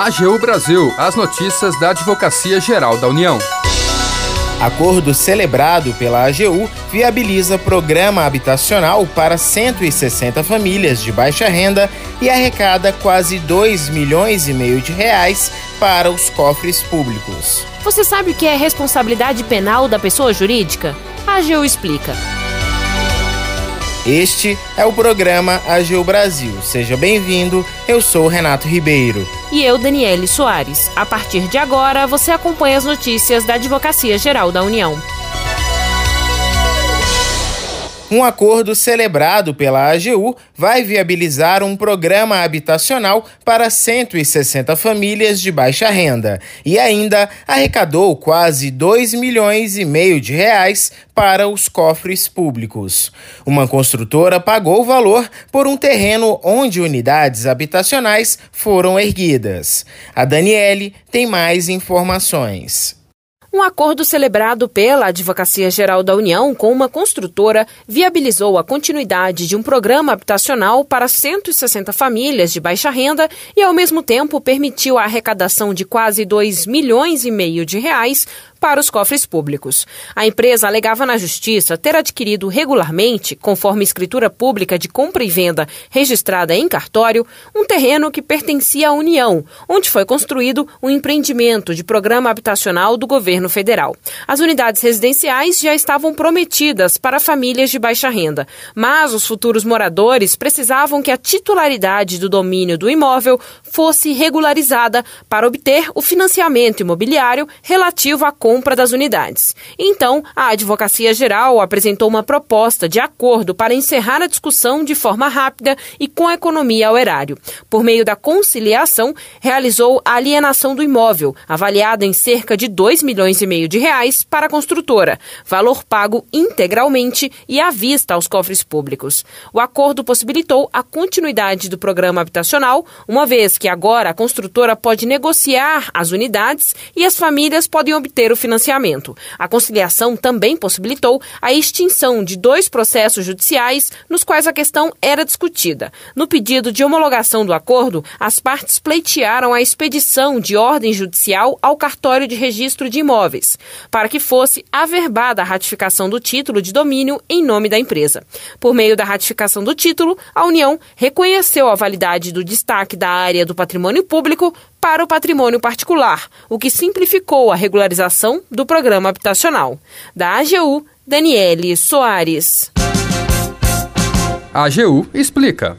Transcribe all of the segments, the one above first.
AGU Brasil, as notícias da Advocacia Geral da União. Acordo celebrado pela AGU viabiliza programa habitacional para 160 famílias de baixa renda e arrecada quase 2 milhões e meio de reais para os cofres públicos. Você sabe o que é responsabilidade penal da pessoa jurídica? A AGU explica. Este é o programa AGU Brasil. Seja bem-vindo. Eu sou Renato Ribeiro. E eu, Daniele Soares. A partir de agora, você acompanha as notícias da Advocacia Geral da União. Um acordo celebrado pela AGU vai viabilizar um programa habitacional para 160 famílias de baixa renda e ainda arrecadou quase 2 milhões e meio de reais para os cofres públicos. Uma construtora pagou o valor por um terreno onde unidades habitacionais foram erguidas. A Daniele tem mais informações. Um acordo celebrado pela Advocacia Geral da União com uma construtora viabilizou a continuidade de um programa habitacional para 160 famílias de baixa renda e, ao mesmo tempo, permitiu a arrecadação de quase 2 milhões e meio de reais para os cofres públicos. A empresa alegava na justiça ter adquirido regularmente, conforme escritura pública de compra e venda registrada em cartório, um terreno que pertencia à União, onde foi construído um empreendimento de programa habitacional do governo federal. As unidades residenciais já estavam prometidas para famílias de baixa renda, mas os futuros moradores precisavam que a titularidade do domínio do imóvel fosse regularizada para obter o financiamento imobiliário relativo à compra compra das unidades. Então, a Advocacia Geral apresentou uma proposta de acordo para encerrar a discussão de forma rápida e com economia ao erário. Por meio da conciliação, realizou a alienação do imóvel, avaliada em cerca de 2 milhões e meio de reais para a construtora, valor pago integralmente e à vista aos cofres públicos. O acordo possibilitou a continuidade do programa habitacional, uma vez que agora a construtora pode negociar as unidades e as famílias podem obter o financiamento. A conciliação também possibilitou a extinção de dois processos judiciais nos quais a questão era discutida. No pedido de homologação do acordo, as partes pleitearam a expedição de ordem judicial ao cartório de registro de imóveis, para que fosse averbada a ratificação do título de domínio em nome da empresa. Por meio da ratificação do título, a União reconheceu a validade do destaque da área do patrimônio público para o patrimônio particular, o que simplificou a regularização do programa habitacional. Da AGU, Daniele Soares. A AGU explica.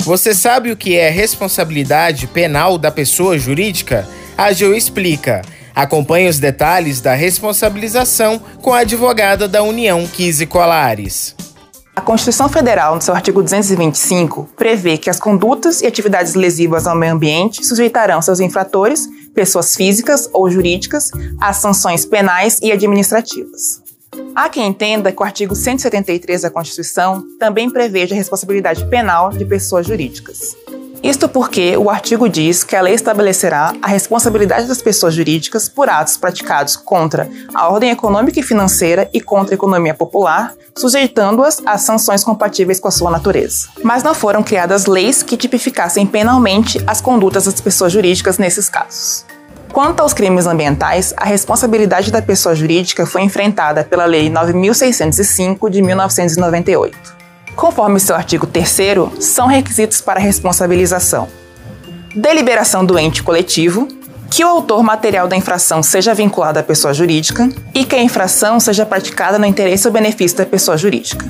Você sabe o que é responsabilidade penal da pessoa jurídica? A AGU explica. Acompanhe os detalhes da responsabilização com a advogada da União, Kise Colares. A Constituição Federal, no seu artigo 225, prevê que as condutas e atividades lesivas ao meio ambiente sujeitarão seus infratores, pessoas físicas ou jurídicas, às sanções penais e administrativas. Há quem entenda que o artigo 173 da Constituição também preveja a responsabilidade penal de pessoas jurídicas. Isto porque o artigo diz que a lei estabelecerá a responsabilidade das pessoas jurídicas por atos praticados contra a ordem econômica e financeira e contra a economia popular, sujeitando-as a sanções compatíveis com a sua natureza. Mas não foram criadas leis que tipificassem penalmente as condutas das pessoas jurídicas nesses casos. Quanto aos crimes ambientais, a responsabilidade da pessoa jurídica foi enfrentada pela Lei 9605 de 1998. Conforme seu artigo 3, são requisitos para responsabilização: deliberação do ente coletivo, que o autor material da infração seja vinculado à pessoa jurídica e que a infração seja praticada no interesse ou benefício da pessoa jurídica.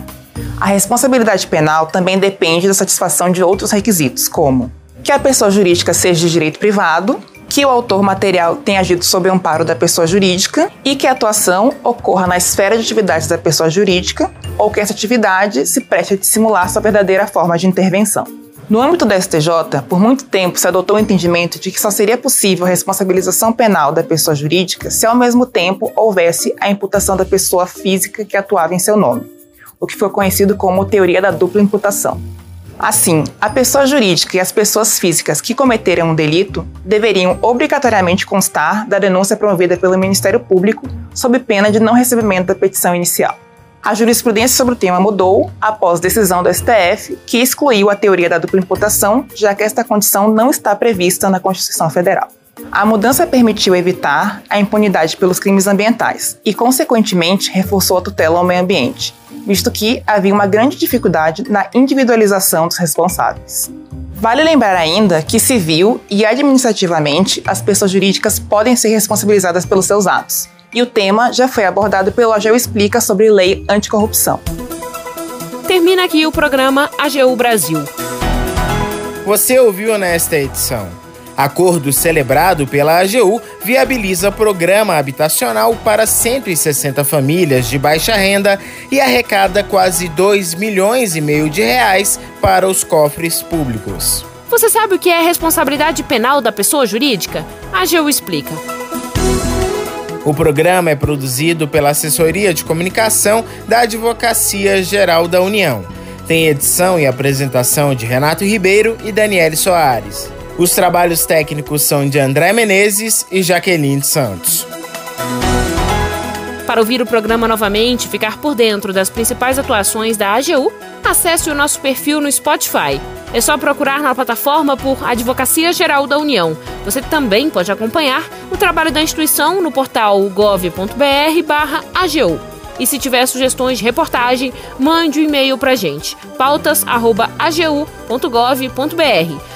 A responsabilidade penal também depende da satisfação de outros requisitos, como que a pessoa jurídica seja de direito privado, que o autor material tenha agido sob o amparo da pessoa jurídica e que a atuação ocorra na esfera de atividades da pessoa jurídica ou que essa atividade se preste a dissimular sua verdadeira forma de intervenção. No âmbito da STJ, por muito tempo se adotou o entendimento de que só seria possível a responsabilização penal da pessoa jurídica se ao mesmo tempo houvesse a imputação da pessoa física que atuava em seu nome, o que foi conhecido como teoria da dupla imputação. Assim, a pessoa jurídica e as pessoas físicas que cometeram um delito deveriam obrigatoriamente constar da denúncia promovida pelo Ministério Público sob pena de não recebimento da petição inicial. A jurisprudência sobre o tema mudou após decisão do STF, que excluiu a teoria da dupla imputação, já que esta condição não está prevista na Constituição Federal. A mudança permitiu evitar a impunidade pelos crimes ambientais e, consequentemente, reforçou a tutela ao meio ambiente, visto que havia uma grande dificuldade na individualização dos responsáveis. Vale lembrar ainda que civil e administrativamente as pessoas jurídicas podem ser responsabilizadas pelos seus atos, e o tema já foi abordado pelo AGU Explica sobre lei anticorrupção. Termina aqui o programa AGU Brasil. Você ouviu nesta edição. Acordo celebrado pela AGU viabiliza programa habitacional para 160 famílias de baixa renda e arrecada quase 2 milhões e meio de reais para os cofres públicos. Você sabe o que é responsabilidade penal da pessoa jurídica? A AGU explica. O programa é produzido pela Assessoria de Comunicação da Advocacia Geral da União. Tem edição e apresentação de Renato Ribeiro e Daniele Soares. Os trabalhos técnicos são de André Menezes e Jaqueline Santos. Para ouvir o programa novamente e ficar por dentro das principais atuações da AGU, acesse o nosso perfil no Spotify. É só procurar na plataforma por Advocacia Geral da União. Você também pode acompanhar o trabalho da instituição no portal gov.br/agu. E se tiver sugestões de reportagem, mande um e-mail para gente, pautas@agu.gov.br.